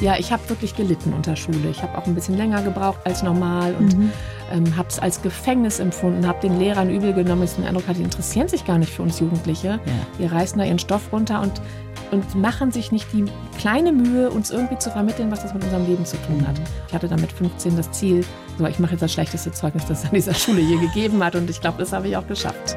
Ja, ich habe wirklich gelitten unter Schule. Ich habe auch ein bisschen länger gebraucht als normal und mhm. ähm, habe es als Gefängnis empfunden, habe den Lehrern übel genommen, dass ich den Eindruck hatte, die interessieren sich gar nicht für uns Jugendliche. Ja. Die reißen da ihren Stoff runter und, und machen sich nicht die kleine Mühe, uns irgendwie zu vermitteln, was das mit unserem Leben zu tun hat. Ich hatte dann mit 15 das Ziel, so, ich mache jetzt das schlechteste Zeugnis, das es an dieser Schule je gegeben hat und ich glaube, das habe ich auch geschafft.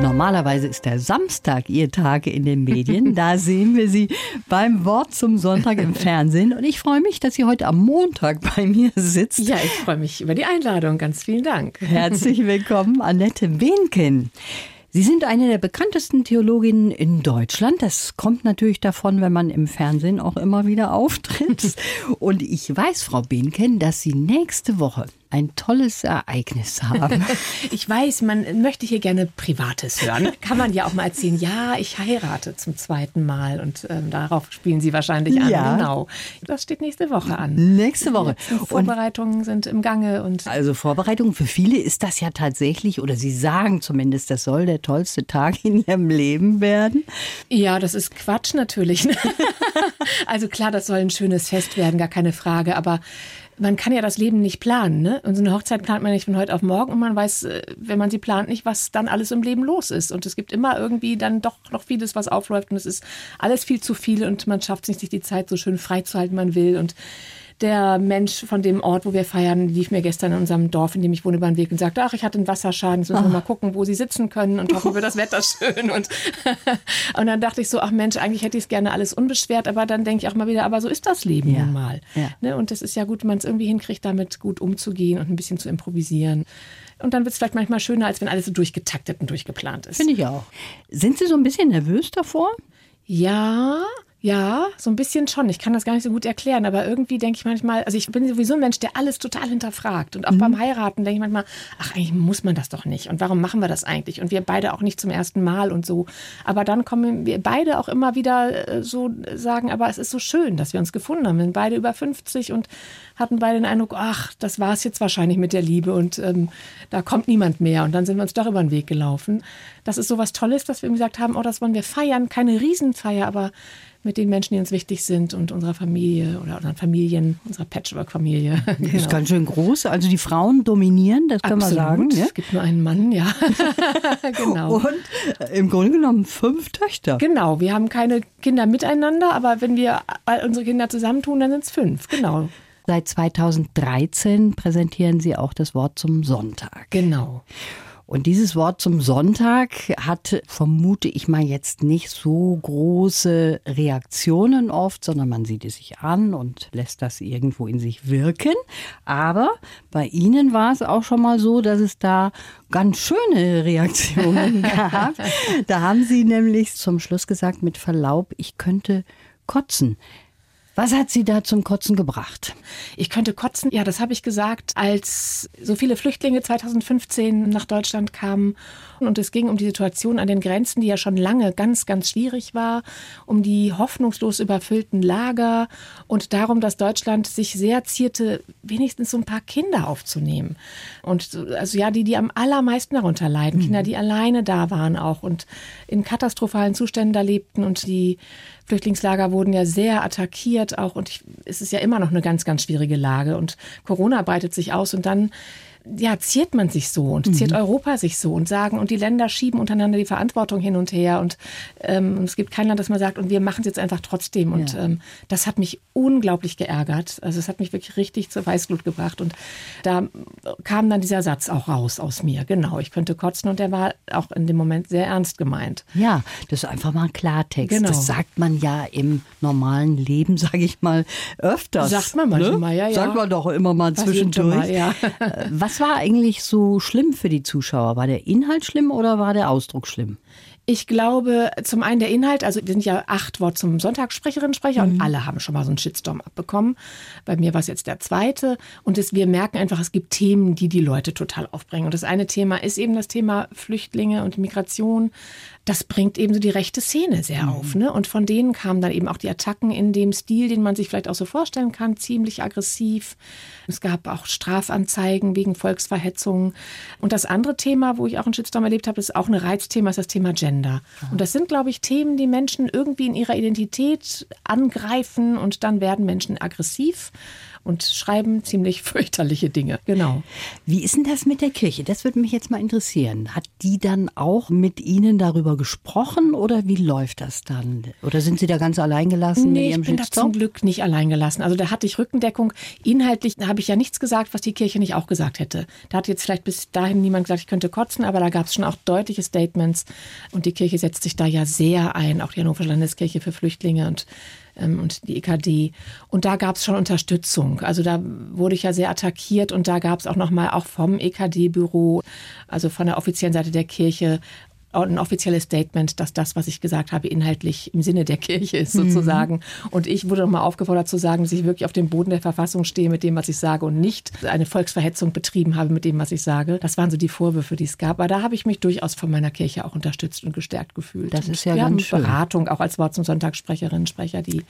Normalerweise ist der Samstag Ihr Tag in den Medien. Da sehen wir Sie beim Wort zum Sonntag im Fernsehen. Und ich freue mich, dass Sie heute am Montag bei mir sitzt. Ja, ich freue mich über die Einladung. Ganz vielen Dank. Herzlich willkommen, Annette Behnken. Sie sind eine der bekanntesten Theologinnen in Deutschland. Das kommt natürlich davon, wenn man im Fernsehen auch immer wieder auftritt. Und ich weiß, Frau Behnken, dass Sie nächste Woche ein tolles Ereignis haben. ich weiß, man möchte hier gerne Privates hören. Kann man ja auch mal erzählen, ja, ich heirate zum zweiten Mal und ähm, darauf spielen Sie wahrscheinlich an. Ja. Genau. Das steht nächste Woche an. Nächste Woche. Vorbereitungen und sind im Gange. Und also Vorbereitungen für viele ist das ja tatsächlich, oder Sie sagen zumindest, das soll der tollste Tag in Ihrem Leben werden. Ja, das ist Quatsch natürlich. Ne? also klar, das soll ein schönes Fest werden, gar keine Frage. Aber man kann ja das Leben nicht planen. Ne? Und so eine Hochzeit plant man nicht von heute auf morgen und man weiß, äh, wenn man sie plant, nicht, was dann alles im Leben los ist. Und es gibt immer irgendwie dann doch noch vieles, was aufläuft und es ist alles viel zu viel und man schafft es nicht, sich die Zeit so schön freizuhalten, man will. Und der Mensch von dem Ort, wo wir feiern, lief mir gestern in unserem Dorf, in dem ich wohne, über den Weg und sagte, ach, ich hatte einen Wasserschaden, jetzt müssen wir mal gucken, wo sie sitzen können und hoffen wir, das Wetter schön. Und, und dann dachte ich so, ach Mensch, eigentlich hätte ich es gerne alles unbeschwert, aber dann denke ich auch mal wieder, aber so ist das Leben ja. nun mal. Ja. Ne? Und es ist ja gut, wenn man es irgendwie hinkriegt, damit gut umzugehen und ein bisschen zu improvisieren. Und dann wird es vielleicht manchmal schöner, als wenn alles so durchgetaktet und durchgeplant ist. Finde ich auch. Sind Sie so ein bisschen nervös davor? Ja, ja, so ein bisschen schon. Ich kann das gar nicht so gut erklären, aber irgendwie denke ich manchmal, also ich bin sowieso ein Mensch, der alles total hinterfragt. Und auch mhm. beim Heiraten denke ich manchmal, ach, eigentlich muss man das doch nicht. Und warum machen wir das eigentlich? Und wir beide auch nicht zum ersten Mal und so. Aber dann kommen wir beide auch immer wieder äh, so sagen, aber es ist so schön, dass wir uns gefunden haben. Wir sind beide über 50 und hatten beide den Eindruck, ach, das war es jetzt wahrscheinlich mit der Liebe und ähm, da kommt niemand mehr. Und dann sind wir uns doch über den Weg gelaufen. Das ist so was Tolles, dass wir gesagt haben, oh, das wollen wir feiern. Keine Riesenfeier, aber mit den Menschen, die uns wichtig sind und unserer Familie oder unseren Familien, unserer Patchwork-Familie. genau. ist ganz schön groß. Also die Frauen dominieren, das können Absolut. wir sagen. Ja? Es gibt nur einen Mann, ja. genau. Und äh, im Grunde genommen fünf Töchter. Genau. Wir haben keine Kinder miteinander, aber wenn wir all unsere Kinder zusammentun, dann sind es fünf. Genau. Seit 2013 präsentieren Sie auch das Wort zum Sonntag. Genau. Und dieses Wort zum Sonntag hat, vermute ich mal, jetzt nicht so große Reaktionen oft, sondern man sieht es sich an und lässt das irgendwo in sich wirken. Aber bei Ihnen war es auch schon mal so, dass es da ganz schöne Reaktionen gab. Da haben Sie nämlich zum Schluss gesagt, mit Verlaub, ich könnte kotzen. Was hat Sie da zum Kotzen gebracht? Ich könnte kotzen, ja, das habe ich gesagt, als so viele Flüchtlinge 2015 nach Deutschland kamen. Und es ging um die Situation an den Grenzen, die ja schon lange ganz, ganz schwierig war, um die hoffnungslos überfüllten Lager und darum, dass Deutschland sich sehr zierte, wenigstens so ein paar Kinder aufzunehmen. Und also ja, die, die am allermeisten darunter leiden, mhm. Kinder, die alleine da waren auch und in katastrophalen Zuständen da lebten und die Flüchtlingslager wurden ja sehr attackiert auch und ich, es ist ja immer noch eine ganz, ganz schwierige Lage. Und Corona breitet sich aus und dann ja, ziert man sich so und ziert mhm. Europa sich so und sagen, und die Länder schieben untereinander die Verantwortung hin und her und ähm, es gibt kein Land, das mal sagt, und wir machen es jetzt einfach trotzdem. Und ja. ähm, das hat mich unglaublich geärgert. Also es hat mich wirklich richtig zur Weißglut gebracht. Und da kam dann dieser Satz auch raus aus mir. Genau, ich könnte kotzen und der war auch in dem Moment sehr ernst gemeint. Ja, das ist einfach mal ein Klartext. Genau. Das sagt man ja im normalen Leben, sage ich mal, öfters. Sagt man manchmal, ne? ja, ja. Sagt man doch immer mal zwischendurch. Mal, ja. Was war eigentlich so schlimm für die Zuschauer? War der Inhalt schlimm oder war der Ausdruck schlimm? Ich glaube, zum einen der Inhalt, also wir sind ja acht Wort zum Sonntagssprecherinnen Sprecher mhm. und alle haben schon mal so einen Shitstorm abbekommen. Bei mir war es jetzt der zweite. Und das, wir merken einfach, es gibt Themen, die die Leute total aufbringen. Und das eine Thema ist eben das Thema Flüchtlinge und Migration das bringt eben so die rechte Szene sehr mhm. auf. Ne? Und von denen kamen dann eben auch die Attacken in dem Stil, den man sich vielleicht auch so vorstellen kann, ziemlich aggressiv. Es gab auch Strafanzeigen wegen Volksverhetzung. Und das andere Thema, wo ich auch einen Shitstorm erlebt habe, ist auch ein Reizthema, ist das Thema Gender. Ja. Und das sind, glaube ich, Themen, die Menschen irgendwie in ihrer Identität angreifen und dann werden Menschen aggressiv und schreiben ziemlich fürchterliche Dinge. Genau. Wie ist denn das mit der Kirche? Das würde mich jetzt mal interessieren. Hat die dann auch mit Ihnen darüber gesprochen oder wie läuft das dann? Oder sind Sie da ganz allein gelassen? Nee, ich bin da zum Glück nicht allein gelassen. Also da hatte ich Rückendeckung. Inhaltlich habe ich ja nichts gesagt, was die Kirche nicht auch gesagt hätte. Da hat jetzt vielleicht bis dahin niemand gesagt, ich könnte kotzen, aber da gab es schon auch deutliche Statements. Und die Kirche setzt sich da ja sehr ein, auch die Hannoversche Landeskirche für Flüchtlinge und ähm, und die EKD. Und da gab es schon Unterstützung. Also da wurde ich ja sehr attackiert und da gab es auch nochmal auch vom EKD-Büro, also von der offiziellen Seite der Kirche, ein offizielles Statement, dass das, was ich gesagt habe, inhaltlich im Sinne der Kirche ist, sozusagen. Mhm. Und ich wurde nochmal aufgefordert zu sagen, dass ich wirklich auf dem Boden der Verfassung stehe mit dem, was ich sage und nicht eine Volksverhetzung betrieben habe mit dem, was ich sage. Das waren so die Vorwürfe, die es gab. Aber da habe ich mich durchaus von meiner Kirche auch unterstützt und gestärkt gefühlt. Das ist ja Wir ganz haben schön. Beratung, auch als Wort zum Sonntagssprecherinnen, Sprecher, die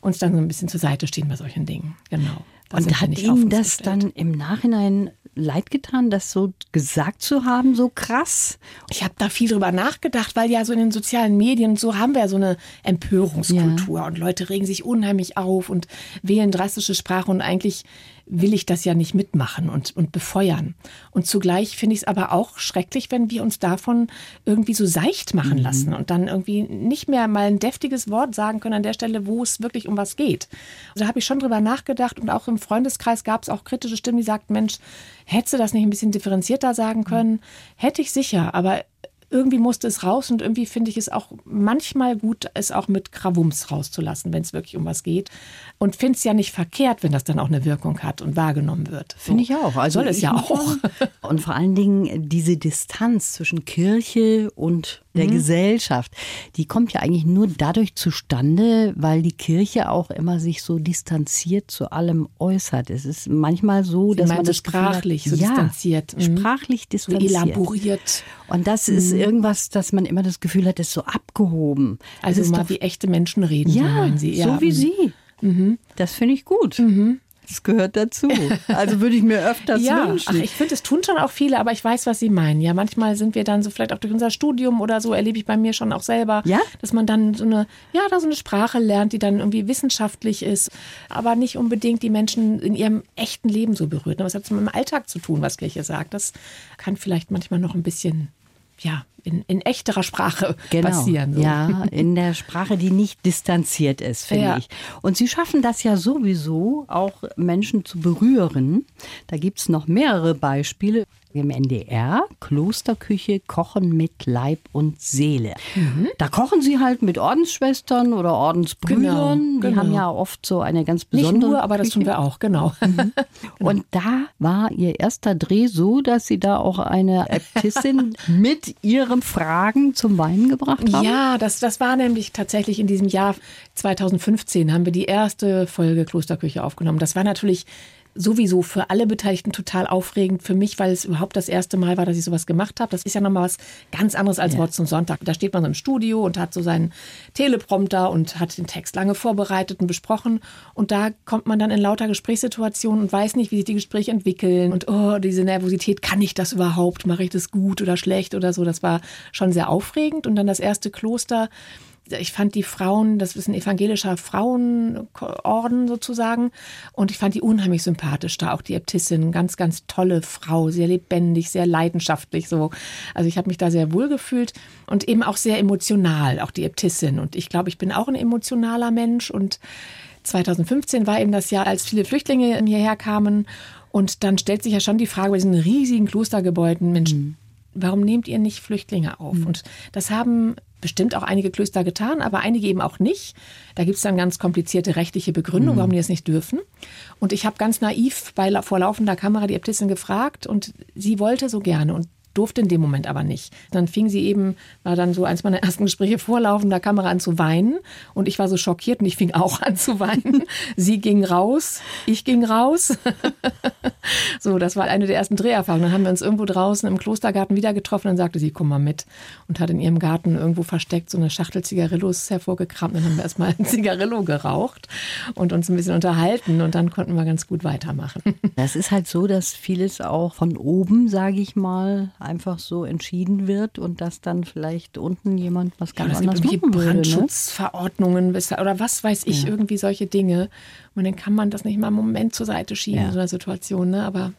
uns dann so ein bisschen zur Seite stehen bei solchen Dingen. Genau. Da und hat Ihnen das dann im Nachhinein leid getan, das so gesagt zu haben, so krass? Ich habe da viel drüber nachgedacht, weil ja so in den sozialen Medien so haben wir so eine Empörungskultur ja. und Leute regen sich unheimlich auf und wählen drastische Sprache und eigentlich will ich das ja nicht mitmachen und, und befeuern. Und zugleich finde ich es aber auch schrecklich, wenn wir uns davon irgendwie so seicht machen mhm. lassen und dann irgendwie nicht mehr mal ein deftiges Wort sagen können an der Stelle, wo es wirklich um was geht. Da habe ich schon drüber nachgedacht und auch im Freundeskreis gab es auch kritische Stimmen, die sagten, Mensch, hättest du das nicht ein bisschen differenzierter sagen können? Mhm. Hätte ich sicher, aber irgendwie musste es raus und irgendwie finde ich es auch manchmal gut, es auch mit Krawums rauszulassen, wenn es wirklich um was geht. Und finde es ja nicht verkehrt, wenn das dann auch eine Wirkung hat und wahrgenommen wird. Finde ich auch. Also Soll es ja auch. Und vor allen Dingen diese Distanz zwischen Kirche und der mhm. Gesellschaft, die kommt ja eigentlich nur dadurch zustande, weil die Kirche auch immer sich so distanziert zu allem äußert. Es ist manchmal so, Sie dass man das sprachlich so ja, distanziert, mhm. sprachlich distanziert, so elaboriert. Und das ist mhm. irgendwas, dass man immer das Gefühl hat, ist so abgehoben. Also mal doch, wie echte Menschen reden, ja, so, Sie. ja so wie mhm. Sie. Mhm. Das finde ich gut. Das gehört dazu. Also würde ich mir öfters ja, wünschen. Ach, ich finde, es tun schon auch viele, aber ich weiß, was Sie meinen. Ja, manchmal sind wir dann so vielleicht auch durch unser Studium oder so erlebe ich bei mir schon auch selber, ja? dass man dann so eine, ja, da so eine Sprache lernt, die dann irgendwie wissenschaftlich ist, aber nicht unbedingt die Menschen in ihrem echten Leben so berührt. Was hat es mit dem Alltag zu tun, was Kirche sagt? Das kann vielleicht manchmal noch ein bisschen ja, in, in echterer Sprache genau. passieren. So. Ja, in der Sprache, die nicht distanziert ist, finde ja. ich. Und Sie schaffen das ja sowieso, auch Menschen zu berühren. Da gibt es noch mehrere Beispiele im NDR, Klosterküche, Kochen mit Leib und Seele. Mhm. Da kochen sie halt mit Ordensschwestern oder Ordensbrüdern. Genau, Die genau. haben ja oft so eine ganz besondere. Nicht nur, aber das tun wir auch, genau. Mhm. Und da war ihr erster Dreh so, dass sie da auch eine Äbtissin mit ihren Fragen zum Weinen gebracht haben. Ja, das, das war nämlich tatsächlich in diesem Jahr 2015 haben wir die erste Folge Klosterküche aufgenommen. Das war natürlich sowieso für alle Beteiligten total aufregend. Für mich, weil es überhaupt das erste Mal war, dass ich sowas gemacht habe. Das ist ja nochmal was ganz anderes als ja. Wort zum Sonntag. Da steht man so im Studio und hat so seinen Teleprompter und hat den Text lange vorbereitet und besprochen. Und da kommt man dann in lauter Gesprächssituationen und weiß nicht, wie sich die Gespräche entwickeln. Und oh, diese Nervosität, kann ich das überhaupt? Mache ich das gut oder schlecht oder so? Das war schon sehr aufregend. Und dann das erste Kloster ich fand die Frauen, das ist ein evangelischer Frauenorden sozusagen, und ich fand die unheimlich sympathisch da, auch die Äbtissin, ganz, ganz tolle Frau, sehr lebendig, sehr leidenschaftlich so. Also ich habe mich da sehr wohl gefühlt und eben auch sehr emotional, auch die Äbtissin. Und ich glaube, ich bin auch ein emotionaler Mensch und 2015 war eben das Jahr, als viele Flüchtlinge hierher kamen. Und dann stellt sich ja schon die Frage bei diesen riesigen Klostergebäuden, Mensch, mhm. Warum nehmt ihr nicht Flüchtlinge auf? Mhm. Und das haben bestimmt auch einige Klöster getan, aber einige eben auch nicht. Da gibt es dann ganz komplizierte rechtliche Begründungen, mhm. warum die das nicht dürfen. Und ich habe ganz naiv bei vor laufender Kamera die Äbtissin gefragt und sie wollte so gerne. Und durfte in dem Moment aber nicht. Dann fing sie eben, war dann so eins meiner ersten Gespräche vor laufender Kamera an zu weinen und ich war so schockiert und ich fing auch an zu weinen. sie ging raus, ich ging raus. so, das war eine der ersten Dreherfahrungen. Dann haben wir uns irgendwo draußen im Klostergarten wieder getroffen und sagte sie, komm mal mit und hat in ihrem Garten irgendwo versteckt so eine Schachtel Zigarillos hervorgekramt. Dann haben wir erstmal ein Zigarillo geraucht und uns ein bisschen unterhalten und dann konnten wir ganz gut weitermachen. Das ist halt so, dass vieles auch von oben, sage ich mal, einfach so entschieden wird und dass dann vielleicht unten jemand was ganz ja, anderes machen würde. Ne? Brandschutzverordnungen oder was weiß ich, ja. irgendwie solche Dinge. Und dann kann man das nicht mal einen Moment zur Seite schieben ja. in so einer Situation. Ne? Aber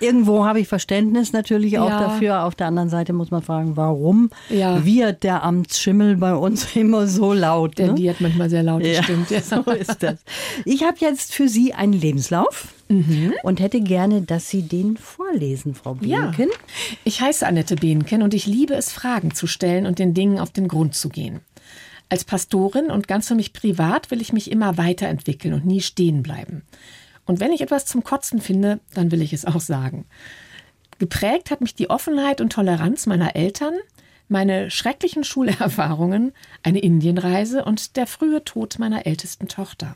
Irgendwo habe ich Verständnis natürlich auch dafür. Auf der anderen Seite muss man fragen, warum wird der Amtsschimmel bei uns immer so laut? Der ne? wird manchmal sehr laut, ja, stimmt. Ja. So ist das. Ich habe jetzt für Sie einen Lebenslauf. Mhm. Und hätte gerne, dass Sie den vorlesen, Frau Behnken. Ja. Ich heiße Annette Behnken und ich liebe es, Fragen zu stellen und den Dingen auf den Grund zu gehen. Als Pastorin und ganz für mich privat will ich mich immer weiterentwickeln und nie stehen bleiben. Und wenn ich etwas zum Kotzen finde, dann will ich es auch sagen. Geprägt hat mich die Offenheit und Toleranz meiner Eltern, meine schrecklichen Schulerfahrungen, eine Indienreise und der frühe Tod meiner ältesten Tochter.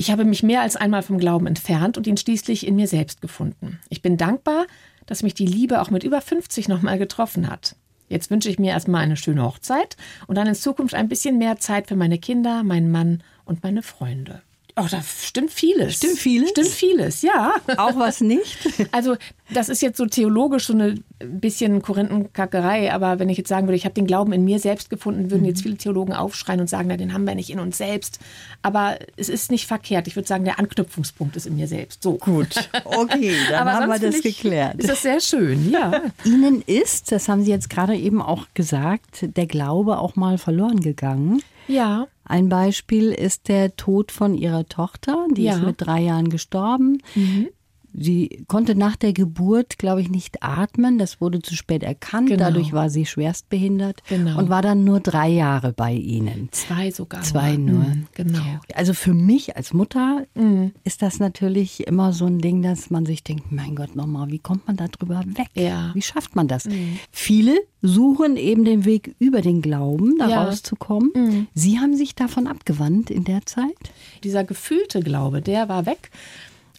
Ich habe mich mehr als einmal vom Glauben entfernt und ihn schließlich in mir selbst gefunden. Ich bin dankbar, dass mich die Liebe auch mit über 50 nochmal getroffen hat. Jetzt wünsche ich mir erstmal eine schöne Hochzeit und dann in Zukunft ein bisschen mehr Zeit für meine Kinder, meinen Mann und meine Freunde. Oh, da stimmt vieles. Stimmt vieles? Stimmt vieles, ja. Auch was nicht? Also, das ist jetzt so theologisch so ein bisschen Korinthenkackerei, aber wenn ich jetzt sagen würde, ich habe den Glauben in mir selbst gefunden, würden jetzt mhm. viele Theologen aufschreien und sagen, na, den haben wir nicht in uns selbst. Aber es ist nicht verkehrt. Ich würde sagen, der Anknüpfungspunkt ist in mir selbst. So. Gut, okay, dann aber haben wir das ich, geklärt. Ist das sehr schön, ja. Ihnen ist, das haben Sie jetzt gerade eben auch gesagt, der Glaube auch mal verloren gegangen. Ja. Ein Beispiel ist der Tod von ihrer Tochter, die ja. ist mit drei Jahren gestorben. Mhm. Sie konnte nach der Geburt, glaube ich, nicht atmen. Das wurde zu spät erkannt. Genau. Dadurch war sie schwerstbehindert genau. und war dann nur drei Jahre bei Ihnen. Zwei sogar. Zwei nur. Mhm, genau. Also für mich als Mutter mhm. ist das natürlich immer so ein Ding, dass man sich denkt, mein Gott, nochmal, wie kommt man da drüber weg? Ja. Wie schafft man das? Mhm. Viele suchen eben den Weg über den Glauben, da ja. rauszukommen. Mhm. Sie haben sich davon abgewandt in der Zeit? Dieser gefühlte Glaube, der war weg.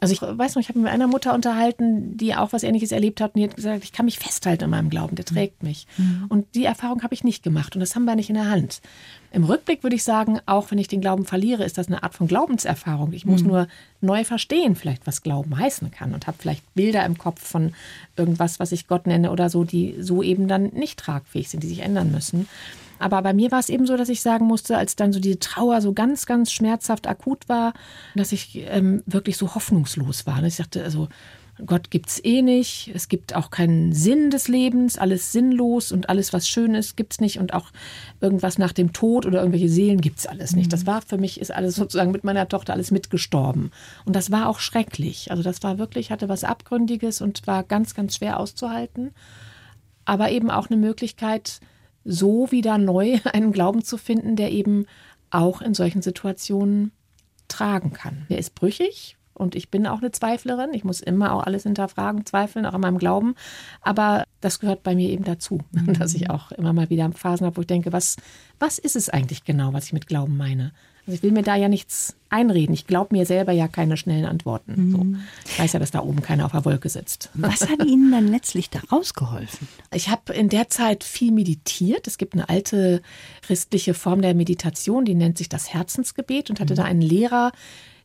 Also ich weiß noch, ich habe mit einer Mutter unterhalten, die auch was Ähnliches erlebt hat und die hat gesagt, ich kann mich festhalten in meinem Glauben, der trägt mich. Mhm. Und die Erfahrung habe ich nicht gemacht und das haben wir nicht in der Hand. Im Rückblick würde ich sagen, auch wenn ich den Glauben verliere, ist das eine Art von Glaubenserfahrung. Ich muss mhm. nur neu verstehen, vielleicht was Glauben heißen kann und habe vielleicht Bilder im Kopf von irgendwas, was ich Gott nenne oder so, die so eben dann nicht tragfähig sind, die sich ändern müssen. Aber bei mir war es eben so, dass ich sagen musste, als dann so diese Trauer so ganz, ganz schmerzhaft akut war, dass ich ähm, wirklich so hoffnungslos war. Ich dachte, also Gott gibt es eh nicht. Es gibt auch keinen Sinn des Lebens, alles sinnlos und alles, was schön ist, gibt es nicht. Und auch irgendwas nach dem Tod oder irgendwelche Seelen gibt es alles nicht. Das mhm. war für mich, ist alles sozusagen mit meiner Tochter alles mitgestorben. Und das war auch schrecklich. Also das war wirklich, hatte was Abgründiges und war ganz, ganz schwer auszuhalten. Aber eben auch eine Möglichkeit, so wieder neu einen Glauben zu finden, der eben auch in solchen Situationen tragen kann. Der ist brüchig und ich bin auch eine Zweiflerin. Ich muss immer auch alles hinterfragen, zweifeln, auch an meinem Glauben. Aber das gehört bei mir eben dazu, mhm. dass ich auch immer mal wieder Phasen habe, wo ich denke, was, was ist es eigentlich genau, was ich mit Glauben meine? Also ich will mir da ja nichts einreden. Ich glaube mir selber ja keine schnellen Antworten. Mhm. So. Ich weiß ja, dass da oben keiner auf der Wolke sitzt. Was hat Ihnen dann letztlich da rausgeholfen? Ich habe in der Zeit viel meditiert. Es gibt eine alte christliche Form der Meditation, die nennt sich das Herzensgebet und hatte mhm. da einen Lehrer,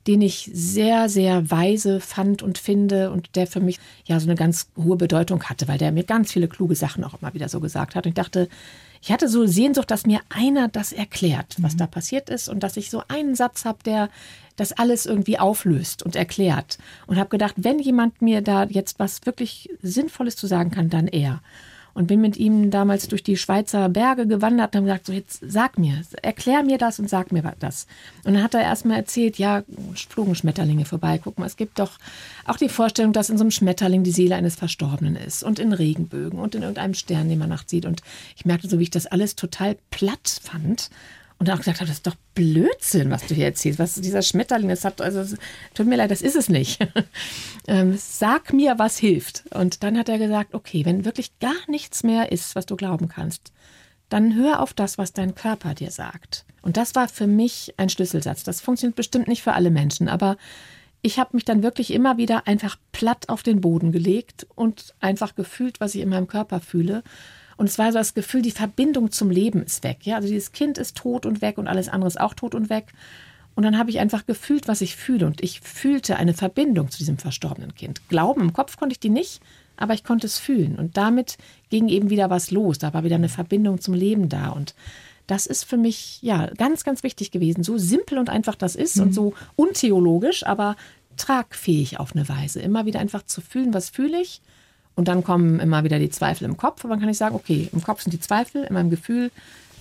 den ich sehr, sehr weise fand und finde und der für mich ja so eine ganz hohe Bedeutung hatte, weil der mir ganz viele kluge Sachen auch immer wieder so gesagt hat. Und ich dachte, ich hatte so Sehnsucht, dass mir einer das erklärt, was mhm. da passiert ist und dass ich so einen Satz habe, der das alles irgendwie auflöst und erklärt. Und habe gedacht, wenn jemand mir da jetzt was wirklich Sinnvolles zu sagen kann, dann er und bin mit ihm damals durch die Schweizer Berge gewandert und habe gesagt, so jetzt sag mir, erklär mir das und sag mir das. Und dann hat er erstmal erzählt, ja, flogen Schmetterlinge vorbei. Guck mal, es gibt doch auch die Vorstellung, dass in so einem Schmetterling die Seele eines Verstorbenen ist und in Regenbögen und in irgendeinem Stern, den man nachts sieht. Und ich merkte so, wie ich das alles total platt fand Und dann auch gesagt habe, das ist doch Blödsinn, was du hier erzählst. Was dieser Schmetterling, das hat, also tut mir leid, das ist es nicht. ähm, sag mir, was hilft. Und dann hat er gesagt, okay, wenn wirklich gar nichts mehr ist, was du glauben kannst, dann hör auf das, was dein Körper dir sagt. Und das war für mich ein Schlüsselsatz. Das funktioniert bestimmt nicht für alle Menschen, aber ich habe mich dann wirklich immer wieder einfach platt auf den Boden gelegt und einfach gefühlt, was ich in meinem Körper fühle. Und es war so das Gefühl, die Verbindung zum Leben ist weg. Ja, also dieses Kind ist tot und weg und alles andere ist auch tot und weg. Und dann habe ich einfach gefühlt, was ich fühle. Und ich fühlte eine Verbindung zu diesem verstorbenen Kind. Glauben im Kopf konnte ich die nicht, aber ich konnte es fühlen. Und damit ging eben wieder was los. Da war wieder eine Verbindung zum Leben da. Und das ist für mich ja ganz, ganz wichtig gewesen. So simpel und einfach das ist mhm. und so untheologisch, aber tragfähig auf eine Weise. Immer wieder einfach zu fühlen, was fühle ich und dann kommen immer wieder die Zweifel im Kopf. Und dann kann ich sagen, okay, im Kopf sind die Zweifel, in meinem Gefühl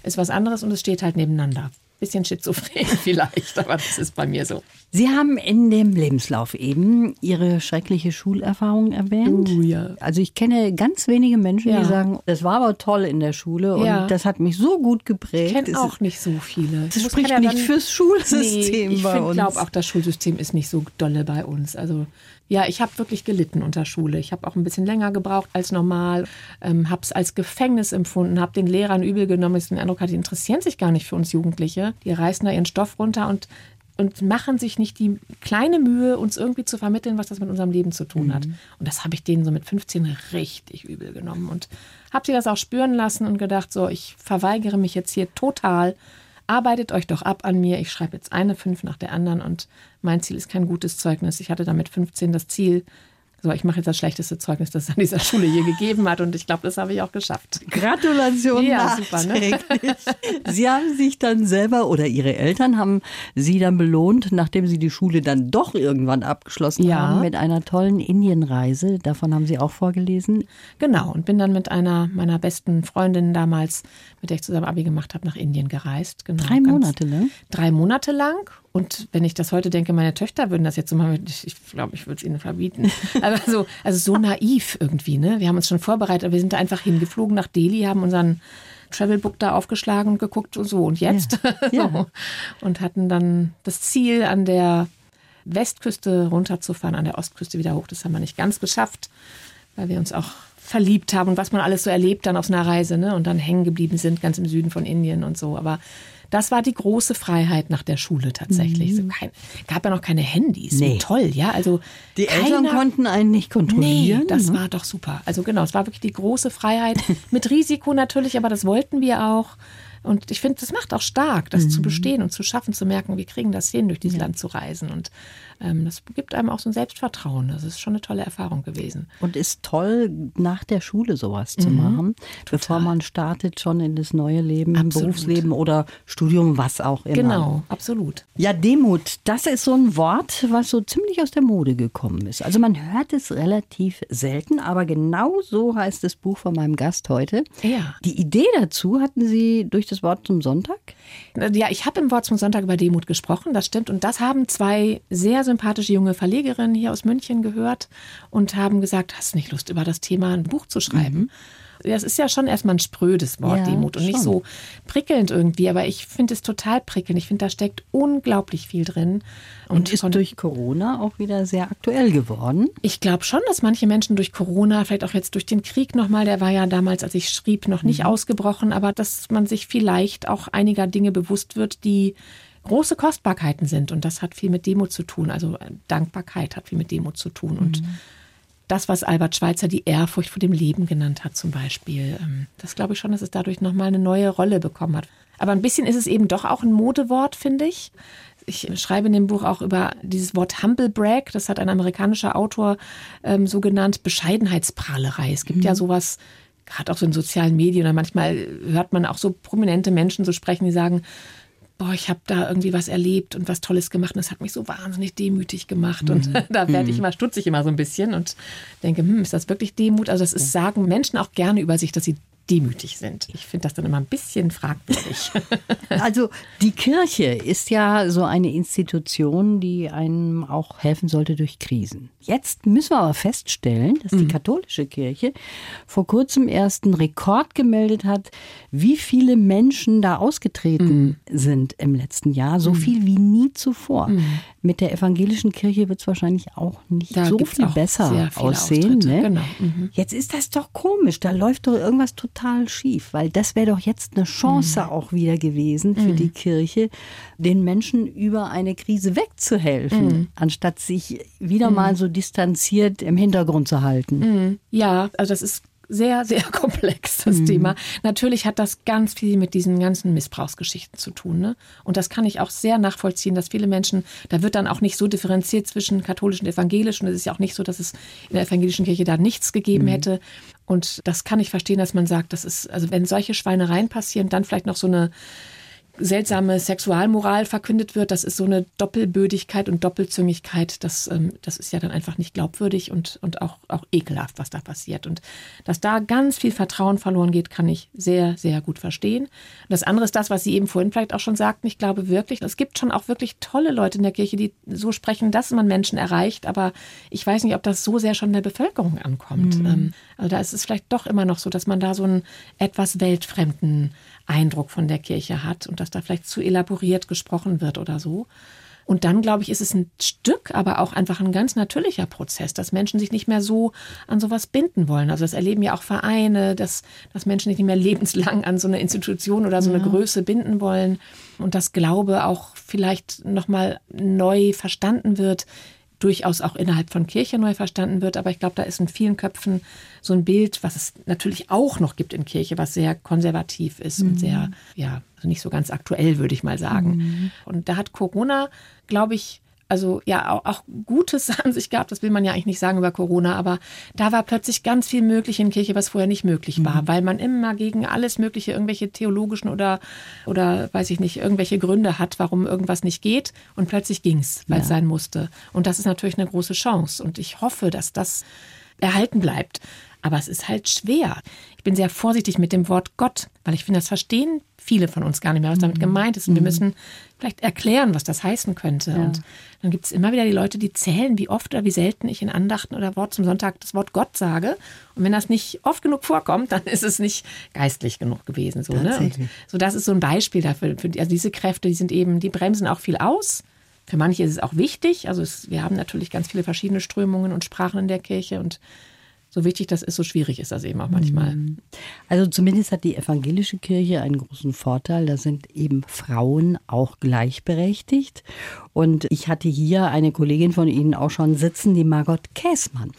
ist was anderes und es steht halt nebeneinander. Bisschen schizophren vielleicht, aber das ist bei mir so. Sie haben in dem Lebenslauf eben Ihre schreckliche Schulerfahrung erwähnt. Uh, ja. Also ich kenne ganz wenige Menschen, ja. die sagen, das war aber toll in der Schule und ja. das hat mich so gut geprägt. Ich kenne auch nicht so viele. Das spricht ja nicht fürs Schulsystem nee, ich bei uns. Ich glaube auch, das Schulsystem ist nicht so dolle bei uns. Also ja, ich habe wirklich gelitten unter Schule. Ich habe auch ein bisschen länger gebraucht als normal, ähm, habe es als Gefängnis empfunden, habe den Lehrern übel genommen, ich den Eindruck hatte, die interessieren sich gar nicht für uns Jugendliche. Die reißen da ihren Stoff runter und und machen sich nicht die kleine Mühe, uns irgendwie zu vermitteln, was das mit unserem Leben zu tun hat. Mhm. Und das habe ich denen so mit 15 richtig übel genommen und habe sie das auch spüren lassen und gedacht, so, ich verweigere mich jetzt hier total arbeitet euch doch ab an mir. Ich schreibe jetzt eine fünf nach der anderen und mein Ziel ist kein gutes Zeugnis. Ich hatte damit 15 das Ziel, so, ich mache jetzt das schlechteste Zeugnis, das es an dieser Schule je gegeben hat und ich glaube, das habe ich auch geschafft. Gratulation. Ja, super, ne? Sie haben sich dann selber oder Ihre Eltern haben Sie dann belohnt, nachdem Sie die Schule dann doch irgendwann abgeschlossen ja. haben, mit einer tollen Indienreise. Davon haben Sie auch vorgelesen. Genau, und bin dann mit einer meiner besten Freundinnen damals, mit der ich zusammen Abi gemacht habe, nach Indien gereist. Genau, drei Monate lang? Drei Monate lang und wenn ich das heute denke, meine Töchter würden das jetzt so machen, ich, glaube, ich würde es ihnen verbieten. Aber so, also so naiv irgendwie, ne? Wir haben uns schon vorbereitet, aber wir sind da einfach hingeflogen nach Delhi, haben unseren Travelbook da aufgeschlagen und geguckt und so. Und jetzt? Ja. so. Und hatten dann das Ziel, an der Westküste runterzufahren, an der Ostküste wieder hoch. Das haben wir nicht ganz geschafft, weil wir uns auch verliebt haben und was man alles so erlebt dann auf einer Reise, ne? Und dann hängen geblieben sind, ganz im Süden von Indien und so. Aber das war die große Freiheit nach der Schule tatsächlich. Mhm. So kein, gab ja noch keine Handys. Nee. So toll, ja. Also die keiner, Eltern konnten einen nicht kontrollieren. Nee, das ne? war doch super. Also genau, es war wirklich die große Freiheit mit Risiko natürlich, aber das wollten wir auch. Und ich finde, das macht auch stark, das mhm. zu bestehen und zu schaffen, zu merken, wir kriegen das hin, durch dieses ja. Land zu reisen. Und das gibt einem auch so ein Selbstvertrauen. Das ist schon eine tolle Erfahrung gewesen. Und ist toll, nach der Schule sowas zu mhm. machen, Total. bevor man startet schon in das neue Leben, absolut. Berufsleben oder Studium, was auch immer. Genau, absolut. Ja, Demut, das ist so ein Wort, was so ziemlich aus der Mode gekommen ist. Also man hört es relativ selten, aber genau so heißt das Buch von meinem Gast heute. Ja. Die Idee dazu hatten Sie durch das Wort zum Sonntag? Ja, ich habe im Wort zum Sonntag über Demut gesprochen, das stimmt. Und das haben zwei sehr sympathische junge Verlegerinnen hier aus München gehört und haben gesagt, hast du nicht Lust, über das Thema ein Buch zu schreiben? Mhm. Das ist ja schon erstmal ein sprödes Wort, ja, Demut, und schon. nicht so prickelnd irgendwie, aber ich finde es total prickelnd. Ich finde, da steckt unglaublich viel drin. Und, und ist durch Corona auch wieder sehr aktuell geworden? Ich glaube schon, dass manche Menschen durch Corona, vielleicht auch jetzt durch den Krieg nochmal, der war ja damals, als ich schrieb, noch nicht mhm. ausgebrochen, aber dass man sich vielleicht auch einiger Dinge bewusst wird, die große Kostbarkeiten sind. Und das hat viel mit Demut zu tun. Also Dankbarkeit hat viel mit Demut zu tun. Und mhm das, was Albert Schweitzer die Ehrfurcht vor dem Leben genannt hat, zum Beispiel. Ähm, das glaube ich schon, dass es dadurch nochmal eine neue Rolle bekommen hat. Aber ein bisschen ist es eben doch auch ein Modewort, finde ich. Ich schreibe in dem Buch auch über dieses Wort Humble Brag. Das hat ein amerikanischer Autor ähm, so genannt, Bescheidenheitsprahlerei. Es gibt mhm. ja sowas, gerade auch so in sozialen Medien, oder manchmal hört man auch so prominente Menschen so sprechen, die sagen, boah, ich habe da irgendwie was erlebt und was Tolles gemacht und das hat mich so wahnsinnig demütig gemacht. Und mhm. da werde ich mhm. immer, stutzig immer so ein bisschen und denke, hm, ist das wirklich Demut? Also das ist, sagen Menschen auch gerne über sich, dass sie demütig sind. Ich finde das dann immer ein bisschen fragwürdig. Also die Kirche ist ja so eine Institution, die einem auch helfen sollte durch Krisen. Jetzt müssen wir aber feststellen, dass die katholische Kirche vor kurzem erst einen Rekord gemeldet hat, wie viele Menschen da ausgetreten sind im letzten Jahr. So viel wie nie zuvor. Mit der evangelischen Kirche wird es wahrscheinlich auch nicht Da so viel besser aussehen. Ne? genau. Mhm. Jetzt ist das doch komisch. Da läuft doch irgendwas total schief, weil das wäre doch jetzt eine Chance Mhm. auch wieder gewesen für die Kirche, den Menschen über eine Krise wegzuhelfen, Mhm. anstatt sich wieder mal so distanziert im Hintergrund zu halten. Ja, also das ist sehr, sehr komplex, das Mhm. Thema. Natürlich hat das ganz viel mit diesen ganzen Missbrauchsgeschichten zu tun. Ne? Und das kann ich auch sehr nachvollziehen, dass viele Menschen, da wird dann auch nicht so differenziert zwischen katholisch und evangelisch. Und es ist ja auch nicht so, dass es in der evangelischen Kirche da nichts Mhm. gegeben hätte. Und das kann ich verstehen, dass man sagt, das ist, also wenn solche Schweinereien passieren, dann vielleicht noch so eine seltsame Sexualmoral verkündet wird, das ist so eine Doppelbödigkeit und Doppelzüngigkeit, das, ähm, das ist ja dann einfach nicht glaubwürdig und, und auch, auch ekelhaft, was da passiert. Und dass da ganz viel Vertrauen verloren geht, kann ich sehr, sehr gut verstehen. Und das andere ist das, was Sie eben vorhin vielleicht auch schon sagten. Ich glaube wirklich, es gibt schon auch wirklich tolle Leute in der Kirche, die so sprechen, dass man Menschen erreicht, aber ich weiß nicht, ob das so sehr schon in der Bevölkerung ankommt. Ähm, Also da ist es vielleicht doch immer noch so, dass man da so einen etwas weltfremden Eindruck von der Kirche hat und dass da vielleicht zu elaboriert gesprochen wird oder so. Und dann, glaube ich, ist es ein Stück, aber auch einfach ein ganz natürlicher Prozess, dass Menschen sich nicht mehr so an sowas binden wollen. Also das erleben ja auch Vereine, dass, dass Menschen sich nicht mehr lebenslang an so eine Institution oder so eine Größe binden wollen und dass Glaube auch vielleicht nochmal neu verstanden wird, durchaus auch innerhalb von Kirche neu verstanden wird. Aber ich glaube, da ist in vielen Köpfen so ein Bild, was es natürlich auch noch gibt in Kirche, was sehr konservativ ist und sehr, ja, also nicht so ganz aktuell, würde ich mal sagen. Und da hat Corona, glaube ich, also ja, auch, auch Gutes an sich gehabt, das will man ja eigentlich nicht sagen über Corona, aber da war plötzlich ganz viel möglich in Kirche, was vorher nicht möglich war, weil man immer gegen alles Mögliche, irgendwelche theologischen oder, oder weiß ich nicht, irgendwelche Gründe hat, warum irgendwas nicht geht und plötzlich ging's, weil es sein musste. Und das ist natürlich eine große Chance und ich hoffe, dass das erhalten bleibt. Aber es ist halt schwer. Ich bin sehr vorsichtig mit dem Wort Gott, weil ich finde, das verstehen viele von uns gar nicht mehr, was damit gemeint ist. Und wir müssen vielleicht erklären, was das heißen könnte. Und dann gibt es immer wieder die Leute, die zählen, wie oft oder wie selten ich in Andachten oder Wort zum Sonntag das Wort Gott sage. Und wenn das nicht oft genug vorkommt, dann ist es nicht geistlich genug gewesen. So, ne? Und so das ist so ein Beispiel dafür. Für, also diese Kräfte, die sind eben, die bremsen auch viel aus. Für manche ist es auch wichtig. Also es, wir haben natürlich ganz viele verschiedene Strömungen und Sprachen in der Kirche und so wichtig das ist, so schwierig ist das eben auch manchmal. Also zumindest hat die evangelische Kirche einen großen Vorteil. Da sind eben Frauen auch gleichberechtigt. Und ich hatte hier eine Kollegin von Ihnen auch schon sitzen, die Margot Käßmann.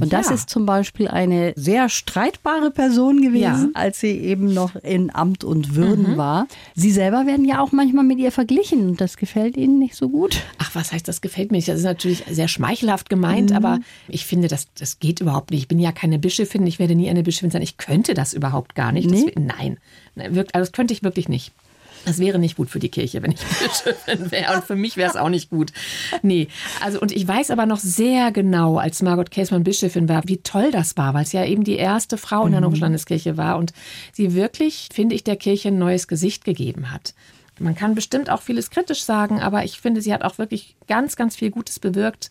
Und das ja. ist zum Beispiel eine sehr streitbare Person gewesen, Ja. als sie eben noch in Amt und Würden war. Sie selber werden ja auch manchmal mit ihr verglichen und das gefällt Ihnen nicht so gut. Ach, was heißt, das gefällt mir nicht? Das ist natürlich sehr schmeichelhaft gemeint, aber ich finde, das, das geht überhaupt nicht. Ich bin ja keine Bischöfin, ich werde nie eine Bischöfin sein. Ich könnte das überhaupt gar nicht. Das, Nee? nein, Nein, also das könnte ich wirklich nicht. Das wäre nicht gut für die Kirche, wenn ich Bischöfin wäre. Und für mich wäre es auch nicht gut. Nee, also und ich weiß aber noch sehr genau, als Margot Käßmann Bischöfin war, wie toll das war, weil es ja eben die erste Frau in der Hannoverschen Landeskirche war und sie wirklich, finde ich, der Kirche ein neues Gesicht gegeben hat. Man kann bestimmt auch vieles kritisch sagen, aber ich finde, sie hat auch wirklich ganz, ganz viel Gutes bewirkt.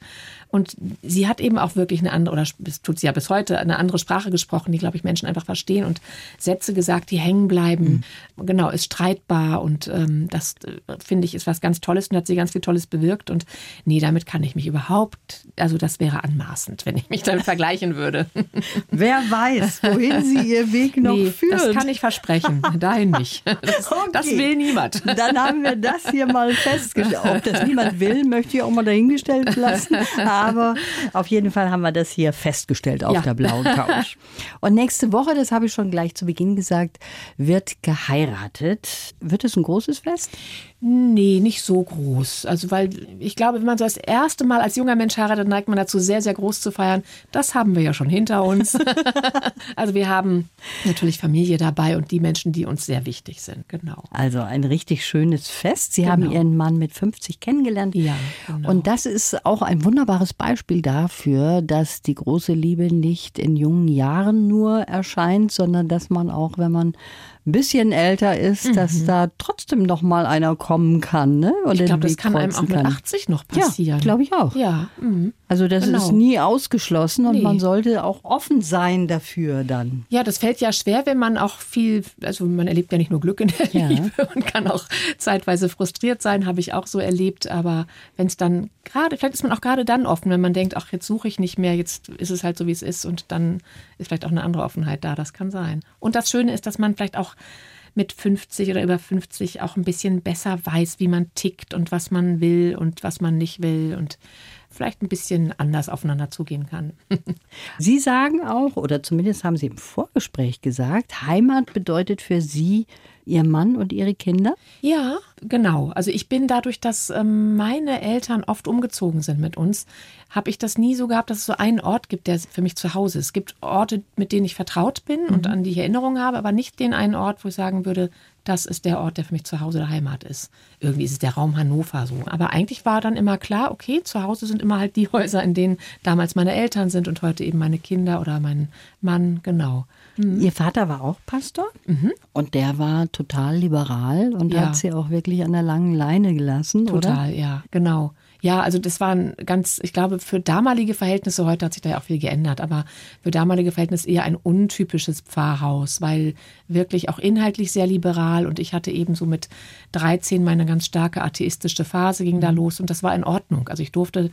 Und sie hat eben auch wirklich eine andere, oder das tut sie ja bis heute, eine andere Sprache gesprochen, die, glaube ich, Menschen einfach verstehen und Sätze gesagt, die hängen bleiben. Genau, ist streitbar und ähm, das, äh, finde ich, ist was ganz Tolles und hat sie ganz viel Tolles bewirkt. Und nee, damit kann ich mich überhaupt, also das wäre anmaßend, wenn ich mich damit vergleichen würde. Wer weiß, wohin sie ihr Weg noch nee, führt. das kann ich versprechen. Dahin nicht. Das, das Okay. will niemand. Dann haben wir das hier mal festgestellt. Ob das niemand will, möchte ich auch mal dahingestellt lassen. Aber auf jeden Fall haben wir das hier festgestellt auf Ja. der blauen Couch. Und nächste Woche, das habe ich schon gleich zu Beginn gesagt, wird geheiratet. Wird es ein großes Fest? Nee, nicht so groß. Also, weil ich glaube, wenn man so das erste Mal als junger Mensch heiratet, neigt man dazu, sehr, sehr groß zu feiern. Das haben wir ja schon hinter uns. also, wir haben natürlich Familie dabei und die Menschen, die uns sehr wichtig sind. Genau. Also, ein richtig schönes Fest. Sie genau. haben Ihren Mann mit 50 kennengelernt. Ja. Genau. Und das ist auch ein wunderbares Beispiel dafür, dass die große Liebe nicht in jungen Jahren nur erscheint, sondern dass man auch, wenn man ein bisschen älter ist, mhm. dass da trotzdem noch mal einer kommen kann. Ne? Oder ich glaube, das kann einem auch mit 80 noch passieren. Ja, glaube ich auch. Ja. Mhm. Also das genau. ist nie ausgeschlossen und nee. man sollte auch offen sein dafür dann. Ja, das fällt ja schwer, wenn man auch viel, also man erlebt ja nicht nur Glück in der ja. Liebe und kann auch zeitweise frustriert sein, habe ich auch so erlebt. Aber wenn es dann gerade, vielleicht ist man auch gerade dann offen, wenn man denkt, ach, jetzt suche ich nicht mehr, jetzt ist es halt so, wie es ist und dann ist vielleicht auch eine andere Offenheit da. Das kann sein. Und das Schöne ist, dass man vielleicht auch mit 50 oder über 50 auch ein bisschen besser weiß, wie man tickt und was man will und was man nicht will und vielleicht ein bisschen anders aufeinander zugehen kann. Sie sagen auch, oder zumindest haben Sie im Vorgespräch gesagt, Heimat bedeutet für Sie Ihr Mann und Ihre Kinder? Ja, genau. Also ich bin dadurch, dass ähm, meine Eltern oft umgezogen sind mit uns, habe ich das nie so gehabt, dass es so einen Ort gibt, der für mich zu Hause ist. Es gibt Orte, mit denen ich vertraut bin mhm. und an die ich Erinnerungen habe, aber nicht den einen Ort, wo ich sagen würde, das ist der Ort, der für mich zu Hause der Heimat ist. Irgendwie ist es der Raum Hannover so. Aber eigentlich war dann immer klar, okay, zu Hause sind immer halt die Häuser, in denen damals meine Eltern sind und heute eben meine Kinder oder mein Mann, genau. Mhm. Ihr Vater war auch Pastor mhm. und der war total liberal und ja. hat sie auch wirklich an der langen Leine gelassen, total, oder? Total, ja, genau. Ja, also das war ein ganz, ich glaube, für damalige Verhältnisse, heute hat sich da ja auch viel geändert, aber für damalige Verhältnisse eher ein untypisches Pfarrhaus, weil wirklich auch inhaltlich sehr liberal und ich hatte eben so mit 13 meine ganz starke atheistische Phase ging da mhm. los und das war in Ordnung. Also ich durfte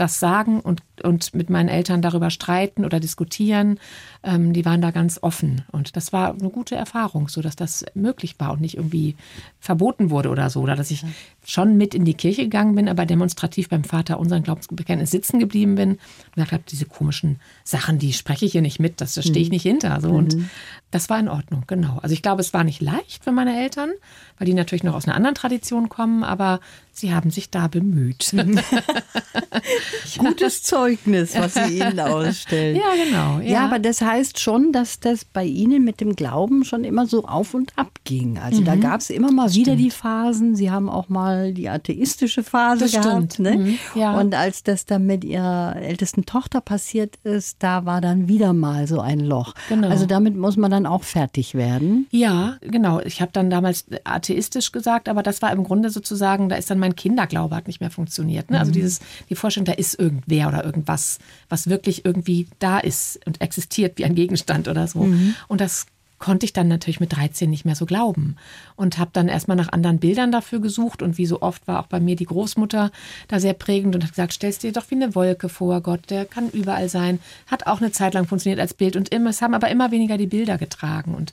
das sagen und, und mit meinen Eltern darüber streiten oder diskutieren. Ähm, die waren da ganz offen. Und das war eine gute Erfahrung, so dass das möglich war und nicht irgendwie verboten wurde oder so. Oder dass ich schon mit in die Kirche gegangen bin, aber demonstrativ beim Vater unseren Glaubensbekenntnis sitzen geblieben bin und gesagt habe, diese komischen Sachen, die spreche ich hier nicht mit, das, das stehe ich mhm. nicht hinter. So. Mhm. Das war in Ordnung, genau. Also ich glaube, es war nicht leicht für meine Eltern, weil die natürlich noch aus einer anderen Tradition kommen, aber Sie haben sich da bemüht. Gutes Zeugnis, was Sie Ihnen ausstellen. Ja, genau. Ja. ja. aber das heißt schon, dass das bei Ihnen mit dem Glauben schon immer so auf und ab ging. Also mhm. da gab es immer mal wieder die Phasen. Sie haben auch mal die atheistische Phase das gehabt. Ne? Mhm. Ja. Und als das dann mit Ihrer ältesten Tochter passiert ist, da war dann wieder mal so ein Loch. Genau. Also damit muss man dann auch fertig werden. Ja, genau. Ich habe dann damals atheistisch gesagt, aber das war im Grunde sozusagen, da ist dann mein mein Kinderglaube hat nicht mehr funktioniert. Ne? Also mhm. dieses, die Vorstellung, da ist irgendwer oder irgendwas, was wirklich irgendwie da ist und existiert wie ein Gegenstand oder so. Mhm. Und das konnte ich dann natürlich mit 13 nicht mehr so glauben und habe dann erstmal nach anderen Bildern dafür gesucht und wie so oft war auch bei mir die Großmutter da sehr prägend und hat gesagt, stellst dir doch wie eine Wolke vor, Gott, der kann überall sein, hat auch eine Zeit lang funktioniert als Bild und immer, es haben aber immer weniger die Bilder getragen und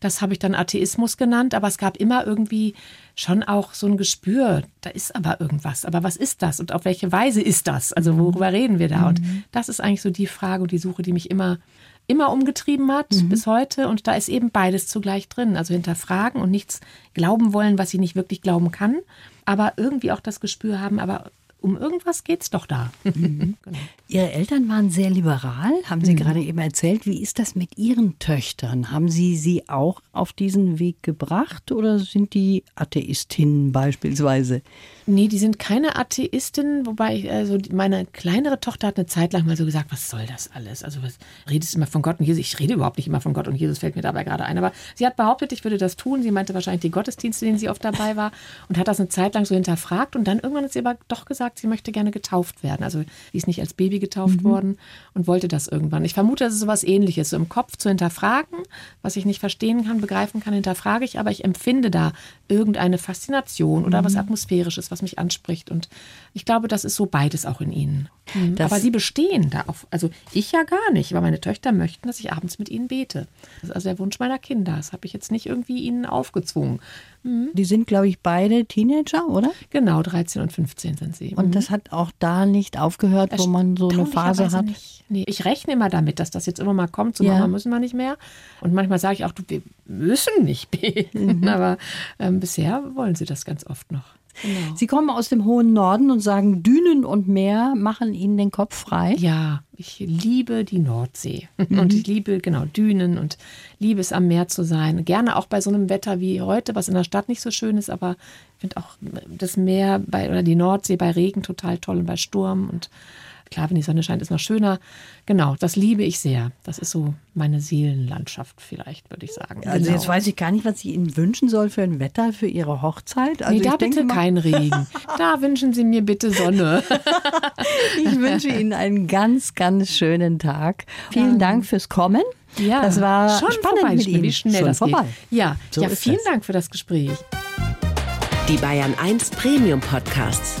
das habe ich dann Atheismus genannt, aber es gab immer irgendwie schon auch so ein Gespür, da ist aber irgendwas. Aber was ist das und auf welche Weise ist das? Also mhm. worüber reden wir da? Mhm. Und das ist eigentlich so die Frage und die Suche, die mich immer immer umgetrieben hat mhm. bis heute und da ist eben beides zugleich drin. Also hinterfragen und nichts glauben wollen, was ich nicht wirklich glauben kann, aber irgendwie auch das Gespür haben, aber um irgendwas geht es doch da. Mhm. genau. Ihre Eltern waren sehr liberal, haben Sie mhm. gerade eben erzählt. Wie ist das mit Ihren Töchtern? Haben Sie sie auch auf diesen Weg gebracht oder sind die Atheistinnen beispielsweise? Nee, die sind keine Atheistinnen, wobei ich, also meine kleinere Tochter hat eine Zeit lang mal so gesagt, was soll das alles? Also was redest du immer von Gott und Jesus? Ich rede überhaupt nicht immer von Gott und Jesus fällt mir dabei gerade ein. Aber sie hat behauptet, ich würde das tun. Sie meinte wahrscheinlich die Gottesdienste, denen sie oft dabei war und hat das eine Zeit lang so hinterfragt und dann irgendwann hat sie aber doch gesagt, sie möchte gerne getauft werden. Also sie ist nicht als Baby getauft mhm. worden und wollte das irgendwann. Ich vermute, das ist sowas ähnliches, so im Kopf zu hinterfragen, was ich nicht verstehen kann, begreifen kann, hinterfrage ich, aber ich empfinde da irgendeine Faszination oder mhm. was Atmosphärisches, was mich anspricht. Und ich glaube, das ist so beides auch in ihnen. Mhm. Aber sie bestehen da auf, also ich ja gar nicht, weil meine Töchter möchten, dass ich abends mit ihnen bete. Das ist also der Wunsch meiner Kinder. Das habe ich jetzt nicht irgendwie ihnen aufgezwungen. Mhm. Die sind, glaube ich, beide Teenager, oder? Genau, 13 und 15 sind sie. Und das hat auch da nicht aufgehört, wo man so eine Phase hat. Nee, ich rechne immer damit, dass das jetzt immer mal kommt. So Ja. Mama müssen wir nicht mehr. Und manchmal sage ich auch, du, wir müssen nicht beten. Mhm. Aber ähm, bisher wollen sie das ganz oft noch. Genau. Sie kommen aus dem hohen Norden und sagen, Dünen und Meer machen Ihnen den Kopf frei. Ja, ich liebe die Nordsee Mhm. und ich liebe genau Dünen und liebe es am Meer zu sein. Gerne auch bei so einem Wetter wie heute, was in der Stadt nicht so schön ist, aber ich finde auch das Meer bei oder die Nordsee bei Regen total toll und bei Sturm und klar, wenn die Sonne scheint, ist noch schöner. Genau, das liebe ich sehr. Das ist so meine Seelenlandschaft vielleicht, würde ich sagen. Also genau. jetzt weiß ich gar nicht, was ich Ihnen wünschen soll für ein Wetter für Ihre Hochzeit. Also nee, da bitte mal, kein Regen. Da wünschen Sie mir bitte Sonne. Ich wünsche Ihnen einen ganz, ganz schönen Tag. Vielen Dank fürs Kommen. Ja, das war schon spannend vorbei, mit wie Ihnen. schnell schon das vorbei. geht. Ja, So ja vielen es. Dank für das Gespräch. Die Bayern 1 Premium Podcasts.